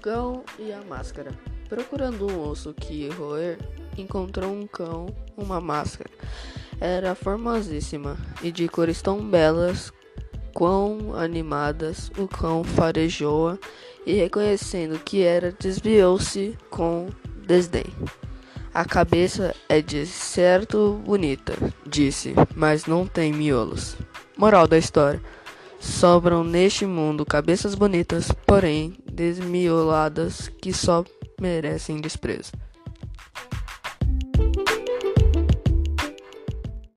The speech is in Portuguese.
cão e a máscara. Procurando um osso que roer, encontrou um cão, uma máscara. Era formosíssima e de cores tão belas, quão animadas, o cão farejou e, reconhecendo que era, desviou-se com desdém. A cabeça é de certo bonita, disse, mas não tem miolos. Moral da história. Sobram neste mundo cabeças bonitas, porém desmioladas, que só merecem desprezo.